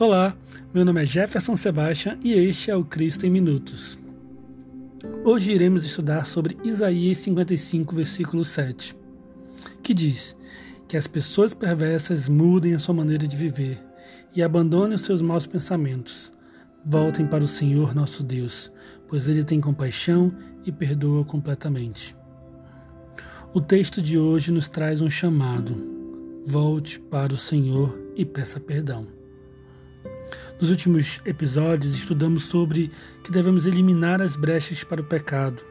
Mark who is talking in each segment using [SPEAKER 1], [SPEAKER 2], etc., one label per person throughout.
[SPEAKER 1] Olá, meu nome é Jefferson Sebastian e este é o Cristo em Minutos. Hoje iremos estudar sobre Isaías 55, versículo 7, que diz que as pessoas perversas mudem a sua maneira de viver e abandonem os seus maus pensamentos. Voltem para o Senhor nosso Deus, pois Ele tem compaixão e perdoa completamente. O texto de hoje nos traz um chamado. Volte para o Senhor e peça perdão. Nos últimos episódios, estudamos sobre que devemos eliminar as brechas para o pecado,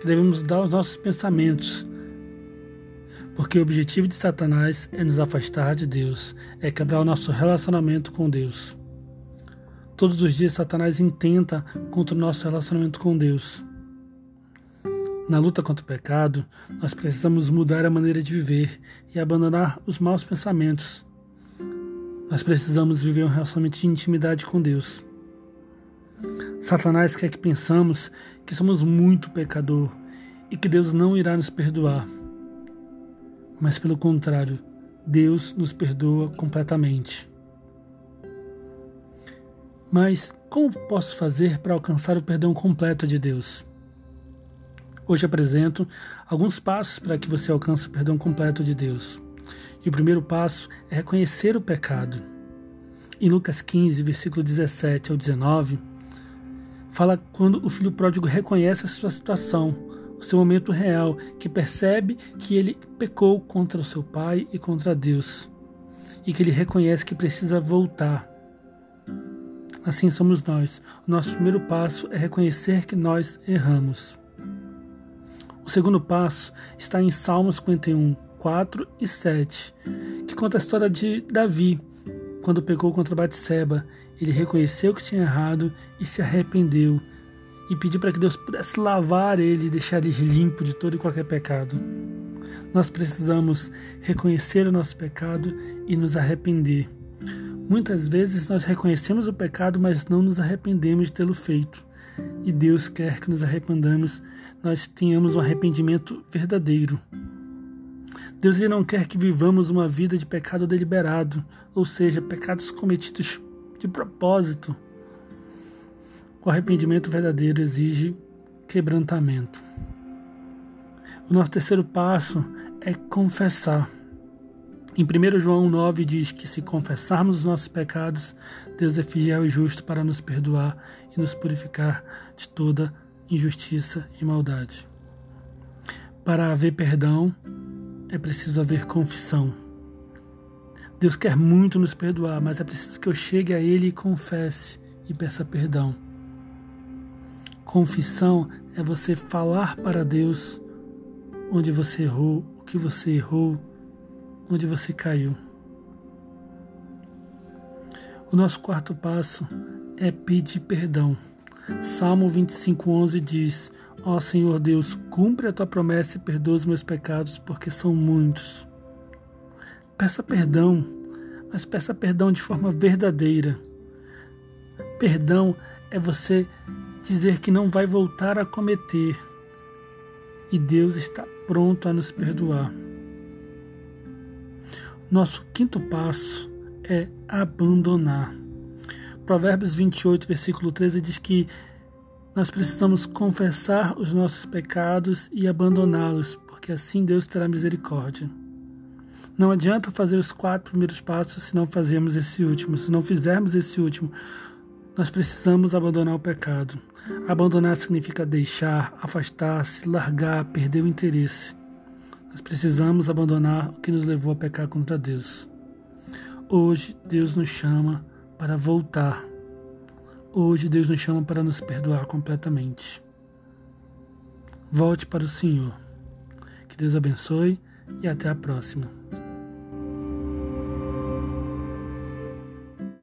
[SPEAKER 1] que devemos dar os nossos pensamentos, porque o objetivo de Satanás é nos afastar de Deus, é quebrar o nosso relacionamento com Deus. Todos os dias, Satanás intenta contra o nosso relacionamento com Deus. Na luta contra o pecado, nós precisamos mudar a maneira de viver e abandonar os maus pensamentos nós precisamos viver um relacionamento de intimidade com Deus. Satanás quer que pensamos que somos muito pecador e que Deus não irá nos perdoar. Mas pelo contrário, Deus nos perdoa completamente. Mas como posso fazer para alcançar o perdão completo de Deus? Hoje apresento alguns passos para que você alcance o perdão completo de Deus. O primeiro passo é reconhecer o pecado. Em Lucas 15, versículo 17 ao 19, fala quando o filho pródigo reconhece a sua situação, o seu momento real, que percebe que ele pecou contra o seu pai e contra Deus, e que ele reconhece que precisa voltar. Assim somos nós. O nosso primeiro passo é reconhecer que nós erramos. O segundo passo está em Salmos 51, 4 e 7, que conta a história de Davi, quando pecou contra Batseba. Ele reconheceu que tinha errado e se arrependeu e pediu para que Deus pudesse lavar ele e deixar ele limpo de todo e qualquer pecado. Nós precisamos reconhecer o nosso pecado e nos arrepender. Muitas vezes nós reconhecemos o pecado, mas não nos arrependemos de tê-lo feito. E Deus quer que nos arrependamos, nós tenhamos um arrependimento verdadeiro. Deus ele não quer que vivamos uma vida de pecado deliberado, ou seja, pecados cometidos de propósito. O arrependimento verdadeiro exige quebrantamento. O nosso terceiro passo é confessar. Em 1 João 9 diz que se confessarmos os nossos pecados, Deus é fiel e justo para nos perdoar e nos purificar de toda injustiça e maldade. Para haver perdão, é preciso haver confissão. Deus quer muito nos perdoar, mas é preciso que eu chegue a Ele e confesse e peça perdão. Confissão é você falar para Deus onde você errou, o que você errou, onde você caiu. O nosso quarto passo é pedir perdão. Salmo 25:11 diz: Ó Senhor Deus, cumpre a tua promessa e perdoa os meus pecados, porque são muitos. Peça perdão, mas peça perdão de forma verdadeira. Perdão é você dizer que não vai voltar a cometer. E Deus está pronto a nos perdoar. Nosso quinto passo é abandonar. Provérbios 28, versículo 13 diz que nós precisamos confessar os nossos pecados e abandoná-los, porque assim Deus terá misericórdia. Não adianta fazer os quatro primeiros passos se não fazermos esse último. Se não fizermos esse último, nós precisamos abandonar o pecado. Abandonar significa deixar, afastar-se, largar, perder o interesse. Nós precisamos abandonar o que nos levou a pecar contra Deus. Hoje, Deus nos chama para voltar Hoje Deus nos chama para nos perdoar completamente. Volte para o Senhor. Que Deus abençoe e até a próxima.